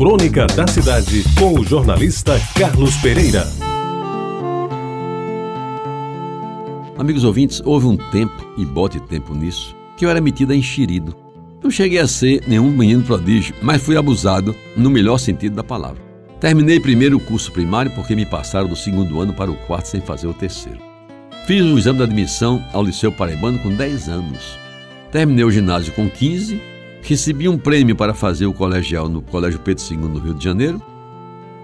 Crônica da Cidade, com o jornalista Carlos Pereira. Amigos ouvintes, houve um tempo, e bote tempo nisso, que eu era metido a enxerido. Não cheguei a ser nenhum menino prodígio, mas fui abusado no melhor sentido da palavra. Terminei primeiro o curso primário porque me passaram do segundo ano para o quarto sem fazer o terceiro. Fiz o exame de admissão ao Liceu Paraibano com 10 anos. Terminei o ginásio com 15 Recebi um prêmio para fazer o colegial no Colégio Pedro II, no Rio de Janeiro,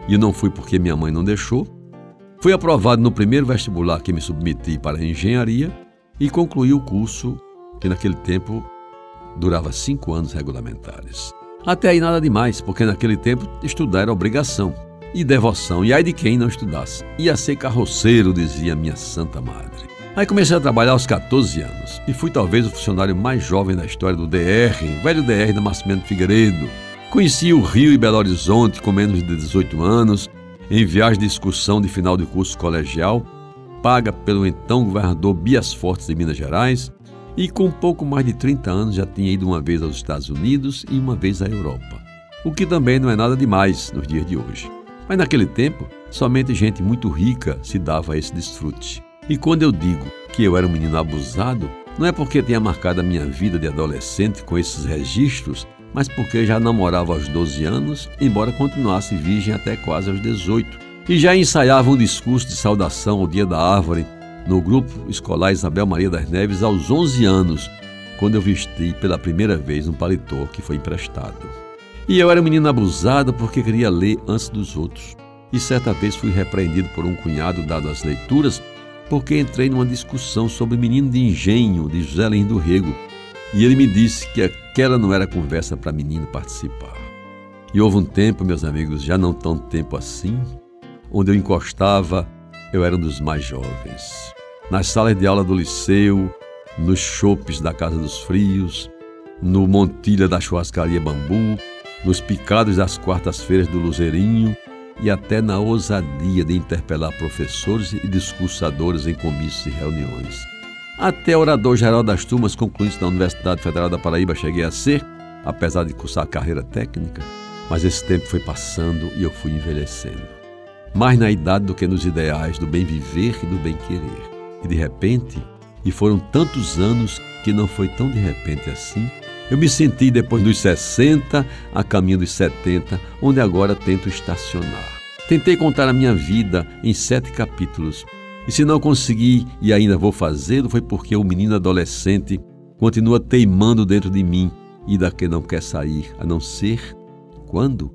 e não fui porque minha mãe não deixou. Fui aprovado no primeiro vestibular que me submeti para a engenharia e concluí o curso, que naquele tempo durava cinco anos regulamentares. Até aí nada demais, porque naquele tempo estudar era obrigação e devoção, e ai de quem não estudasse. Ia ser carroceiro, dizia minha santa madre. Aí comecei a trabalhar aos 14 anos e fui talvez o funcionário mais jovem da história do DR, velho DR da Nascimento Figueiredo. Conheci o Rio e Belo Horizonte com menos de 18 anos, em viagem de excursão de final de curso colegial, paga pelo então governador Bias Fortes de Minas Gerais, e com pouco mais de 30 anos já tinha ido uma vez aos Estados Unidos e uma vez à Europa. O que também não é nada demais nos dias de hoje. Mas naquele tempo, somente gente muito rica se dava a esse desfrute. E quando eu digo que eu era um menino abusado, não é porque tenha marcado a minha vida de adolescente com esses registros, mas porque já namorava aos 12 anos, embora continuasse virgem até quase aos 18. E já ensaiava um discurso de saudação ao Dia da Árvore no grupo escolar Isabel Maria das Neves aos 11 anos, quando eu vesti pela primeira vez um paletó que foi emprestado. E eu era um menino abusado porque queria ler antes dos outros. E certa vez fui repreendido por um cunhado dado às leituras porque entrei numa discussão sobre Menino de Engenho, de José Lins do Rego, e ele me disse que aquela não era conversa para menino participar. E houve um tempo, meus amigos, já não tão tempo assim, onde eu encostava, eu era um dos mais jovens. Nas salas de aula do liceu, nos chopes da Casa dos Frios, no Montilha da Churrascaria Bambu, nos picados das quartas-feiras do Luzerinho, e até na ousadia de interpelar professores e discursadores em comícios e reuniões. Até orador geral das turmas concluídos da Universidade Federal da Paraíba cheguei a ser, apesar de cursar carreira técnica, mas esse tempo foi passando e eu fui envelhecendo. Mais na idade do que nos ideais do bem viver e do bem querer. E de repente, e foram tantos anos que não foi tão de repente assim, eu me senti depois dos 60 a caminho dos 70, onde agora tento estacionar. Tentei contar a minha vida em sete capítulos, e se não consegui e ainda vou fazê-lo, foi porque o menino adolescente continua teimando dentro de mim e daqui não quer sair, a não ser quando?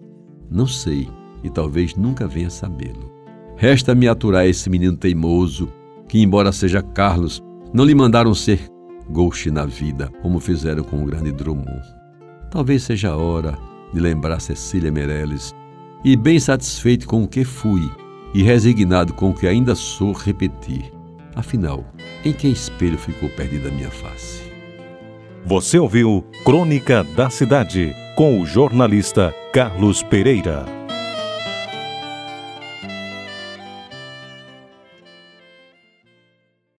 Não sei, e talvez nunca venha sabê-lo. Resta-me aturar esse menino teimoso, que, embora seja Carlos, não lhe mandaram ser Ghost na vida, como fizeram com o grande Drummond. Talvez seja a hora de lembrar Cecília Meirelles e, bem satisfeito com o que fui e resignado com o que ainda sou, repetir: afinal, em que espelho ficou perdida a minha face? Você ouviu Crônica da Cidade com o jornalista Carlos Pereira.